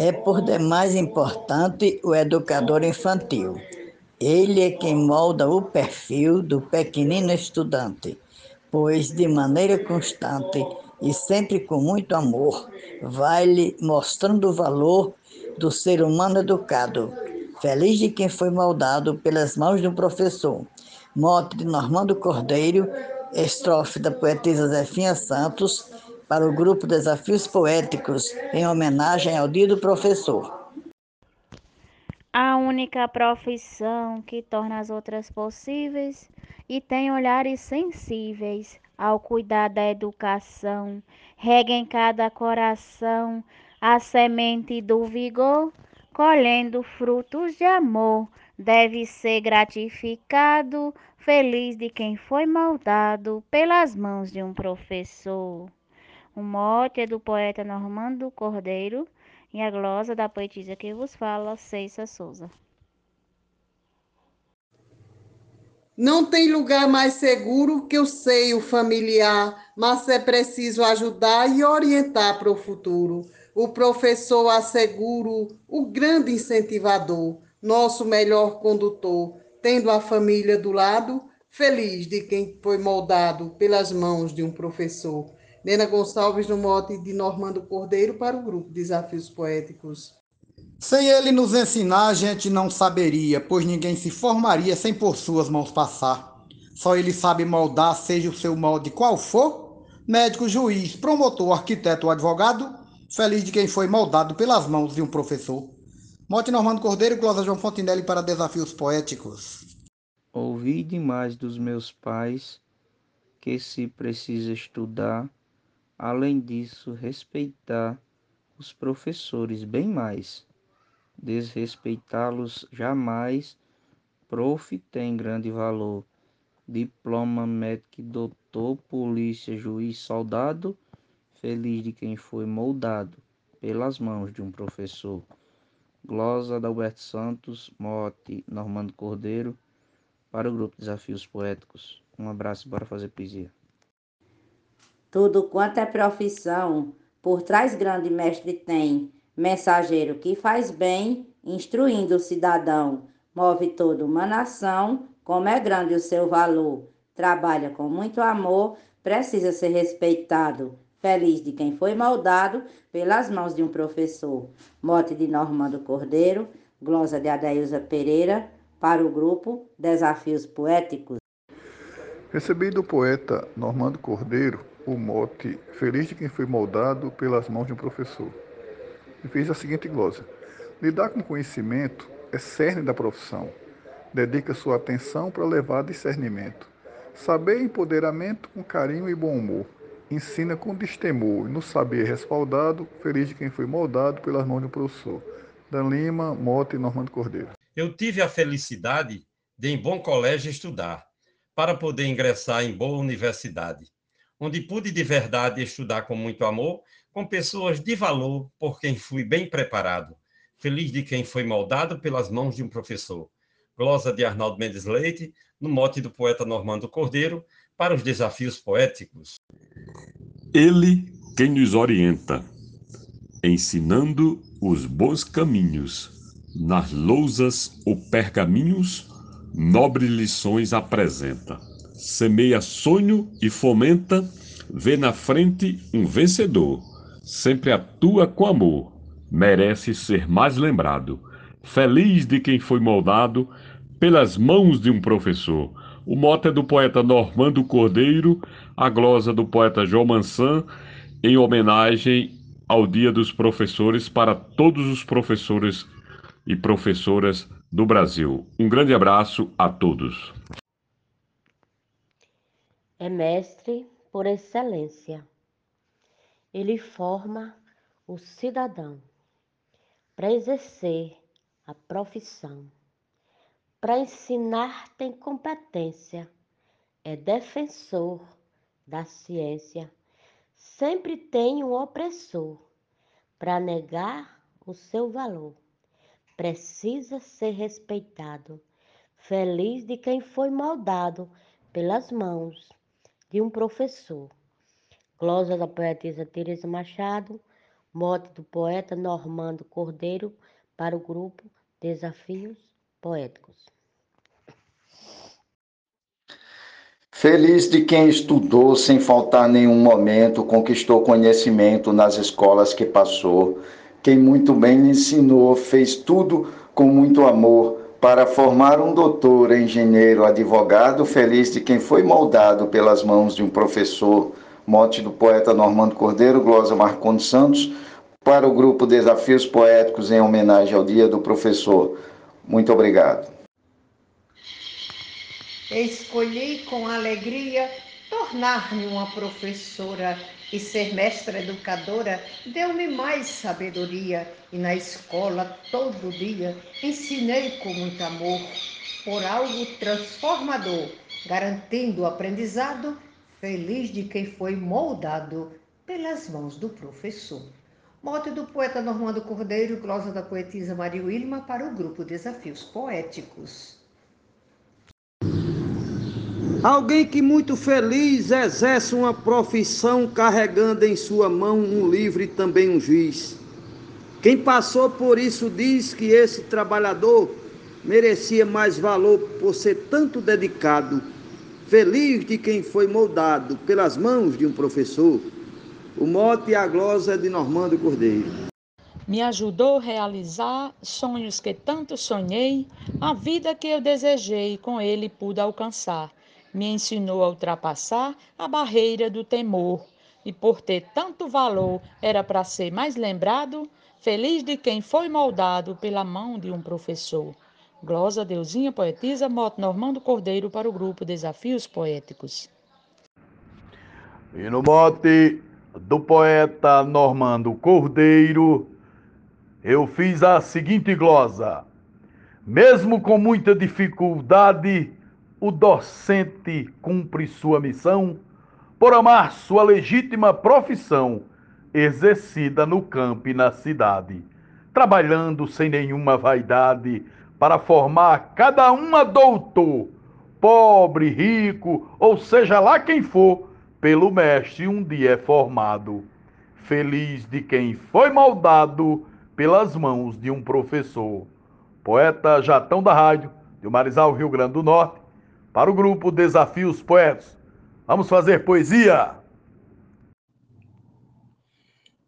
É por demais importante o educador infantil. Ele é quem molda o perfil do pequenino estudante, pois de maneira constante e sempre com muito amor, vai-lhe mostrando o valor do ser humano educado. Feliz de quem foi moldado pelas mãos de um professor. Mote de Normando Cordeiro, estrofe da poetisa Zefinha Santos, para o grupo Desafios Poéticos, em homenagem ao Dia do Professor. A única profissão que torna as outras possíveis e tem olhares sensíveis ao cuidar da educação, rega em cada coração a semente do vigor, colhendo frutos de amor, deve ser gratificado, feliz de quem foi moldado pelas mãos de um professor. O mote é do poeta Normando Cordeiro e a glosa da poetisa que vos fala, Ceissa Souza. Não tem lugar mais seguro que o seio familiar, mas é preciso ajudar e orientar para o futuro. O professor asseguro, o grande incentivador, nosso melhor condutor, tendo a família do lado, feliz de quem foi moldado pelas mãos de um professor. Nena Gonçalves, no mote de Normando Cordeiro, para o grupo Desafios Poéticos. Sem ele nos ensinar, a gente não saberia, pois ninguém se formaria sem por suas mãos passar. Só ele sabe moldar, seja o seu molde qual for, médico, juiz, promotor, arquiteto ou advogado, feliz de quem foi moldado pelas mãos de um professor. Mote Normando Cordeiro e Closa João Fontinelli para Desafios Poéticos. Ouvi demais dos meus pais que se precisa estudar, além disso, respeitar os professores bem mais desrespeitá-los jamais. Prof tem grande valor. Diploma, médico, doutor, polícia, juiz, soldado, feliz de quem foi moldado pelas mãos de um professor. Glosa da Alberto Santos, Mote, Normando Cordeiro, para o grupo Desafios Poéticos. Um abraço para fazer poesia. Tudo quanto é profissão, por trás grande mestre tem mensageiro que faz bem, instruindo o cidadão, move toda uma nação, como é grande o seu valor, trabalha com muito amor, precisa ser respeitado, feliz de quem foi moldado pelas mãos de um professor. Mote de Normando Cordeiro, glosa de Adailza Pereira, para o grupo Desafios Poéticos. Recebi do poeta Normando Cordeiro o mote Feliz de quem foi moldado pelas mãos de um professor e fez a seguinte glosa: Lidar com conhecimento é cerne da profissão. Dedica sua atenção para levar discernimento. Saber empoderamento com carinho e bom humor. Ensina com destemor e no saber respaldado, feliz de quem foi moldado pelas mãos do professor. Dan Lima, Mota e Normando Cordeiro. Eu tive a felicidade de, em bom colégio, estudar, para poder ingressar em boa universidade, onde pude de verdade estudar com muito amor com pessoas de valor por quem fui bem preparado. Feliz de quem foi moldado pelas mãos de um professor. Glosa de Arnaldo Mendes Leite, no mote do poeta Normando Cordeiro, para os desafios poéticos. Ele quem nos orienta, ensinando os bons caminhos, nas lousas ou pergaminhos, nobres lições apresenta. Semeia sonho e fomenta, vê na frente um vencedor sempre atua com amor, merece ser mais lembrado. Feliz de quem foi moldado pelas mãos de um professor. O mote é do poeta Normando Cordeiro, a glosa do poeta João Mansan, em homenagem ao Dia dos Professores para todos os professores e professoras do Brasil. Um grande abraço a todos. É mestre por excelência ele forma o cidadão para exercer a profissão. Para ensinar tem competência, é defensor da ciência. Sempre tem um opressor para negar o seu valor. Precisa ser respeitado, feliz de quem foi moldado pelas mãos de um professor. Glosa da poetisa Teresa Machado, Mote do poeta Normando Cordeiro para o grupo Desafios Poéticos. Feliz de quem estudou sem faltar nenhum momento, conquistou conhecimento nas escolas que passou. Quem muito bem ensinou, fez tudo com muito amor para formar um doutor, engenheiro, advogado, feliz de quem foi moldado pelas mãos de um professor. Mote do poeta Normando Cordeiro, glosa Marcondes Santos, para o grupo Desafios Poéticos em homenagem ao Dia do Professor. Muito obrigado. Escolhi com alegria tornar-me uma professora e ser mestra educadora deu-me mais sabedoria e na escola todo dia ensinei com muito amor por algo transformador, garantindo o aprendizado feliz de quem foi moldado pelas mãos do professor. Mote do poeta Normando Cordeiro, glosa da poetisa Maria Wilma para o grupo Desafios Poéticos. Alguém que muito feliz exerce uma profissão carregando em sua mão um livro e também um juiz. Quem passou por isso diz que esse trabalhador merecia mais valor por ser tanto dedicado. Feliz de quem foi moldado pelas mãos de um professor. O mote e a glosa é de Normando Cordeiro. Me ajudou a realizar sonhos que tanto sonhei, a vida que eu desejei, com ele pude alcançar me ensinou a ultrapassar a barreira do temor. E por ter tanto valor, era para ser mais lembrado, feliz de quem foi moldado pela mão de um professor. Glosa Deusinha poetisa Moto Normando Cordeiro para o grupo Desafios Poéticos. E no mote do poeta Normando Cordeiro, eu fiz a seguinte glosa: Mesmo com muita dificuldade, o docente cumpre sua missão por amar sua legítima profissão, exercida no campo e na cidade, trabalhando sem nenhuma vaidade para formar cada uma doutor, pobre, rico, ou seja lá quem for, pelo mestre um dia é formado. Feliz de quem foi moldado pelas mãos de um professor. Poeta Jatão da Rádio, de Marizal, Rio Grande do Norte, para o grupo Desafios Poetas. Vamos fazer poesia!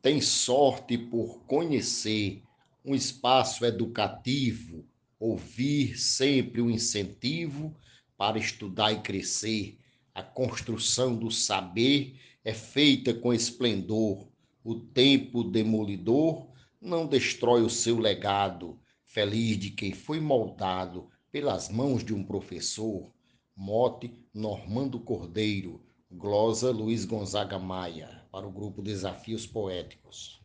Tem sorte por conhecer um espaço educativo, ouvir sempre o um incentivo para estudar e crescer. A construção do saber é feita com esplendor. O tempo demolidor não destrói o seu legado. Feliz de quem foi moldado pelas mãos de um professor Mote Normando Cordeiro, glosa Luiz Gonzaga Maia, para o grupo Desafios Poéticos.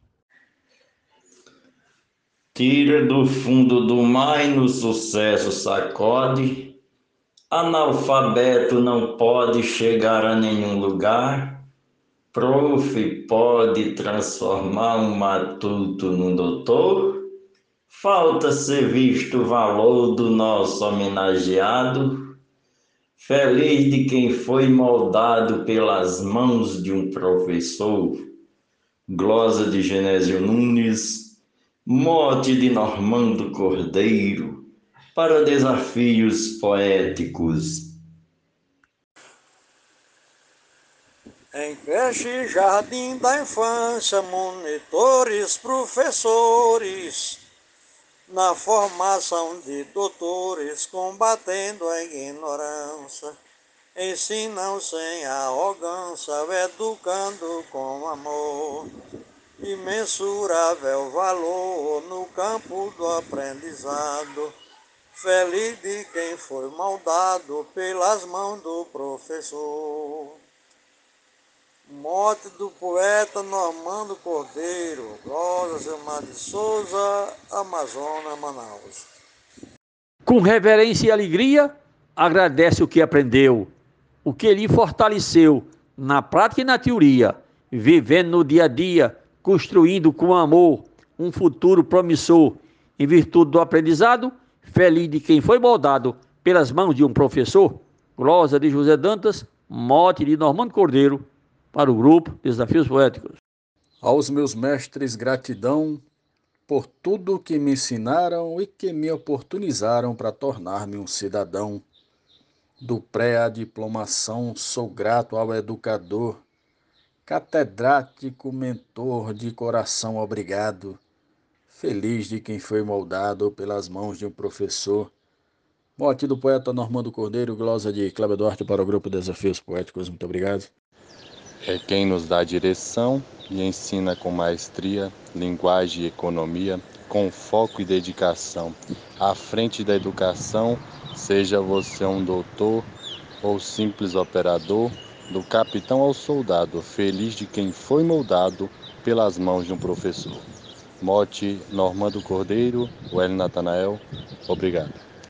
Tira do fundo do mar no sucesso sacode. Analfabeto não pode chegar a nenhum lugar. Prof pode transformar um matuto num doutor. Falta ser visto o valor do nosso homenageado Feliz de quem foi moldado pelas mãos de um professor. Glosa de Genésio Nunes, mote de Normando Cordeiro, para desafios poéticos. Em creche, jardim da infância, monitores, professores na formação de doutores, combatendo a ignorância. Ensinam sem arrogância, educando com amor. Imensurável valor no campo do aprendizado. Feliz de quem foi moldado pelas mãos do professor. Morte do poeta Normando Cordeiro, Rosa Gilmar de Souza, Amazonas, Manaus. Com reverência e alegria, agradece o que aprendeu, o que lhe fortaleceu na prática e na teoria, vivendo no dia a dia, construindo com amor um futuro promissor, em virtude do aprendizado, feliz de quem foi moldado pelas mãos de um professor. Glosa de José Dantas, mote de Normando Cordeiro, para o grupo Desafios Poéticos. Aos meus mestres, gratidão por tudo que me ensinaram e que me oportunizaram para tornar-me um cidadão. Do pré à diplomação, sou grato ao educador, catedrático, mentor, de coração obrigado. Feliz de quem foi moldado pelas mãos de um professor. Mote do poeta Normando Cordeiro, glosa de Cláudio Duarte para o grupo Desafios Poéticos. Muito obrigado. É quem nos dá direção e ensina com maestria, linguagem e economia, com foco e dedicação. À frente da educação, seja você um doutor ou simples operador, do capitão ao soldado, feliz de quem foi moldado pelas mãos de um professor. Mote Normando Cordeiro, Well Natanael, obrigado.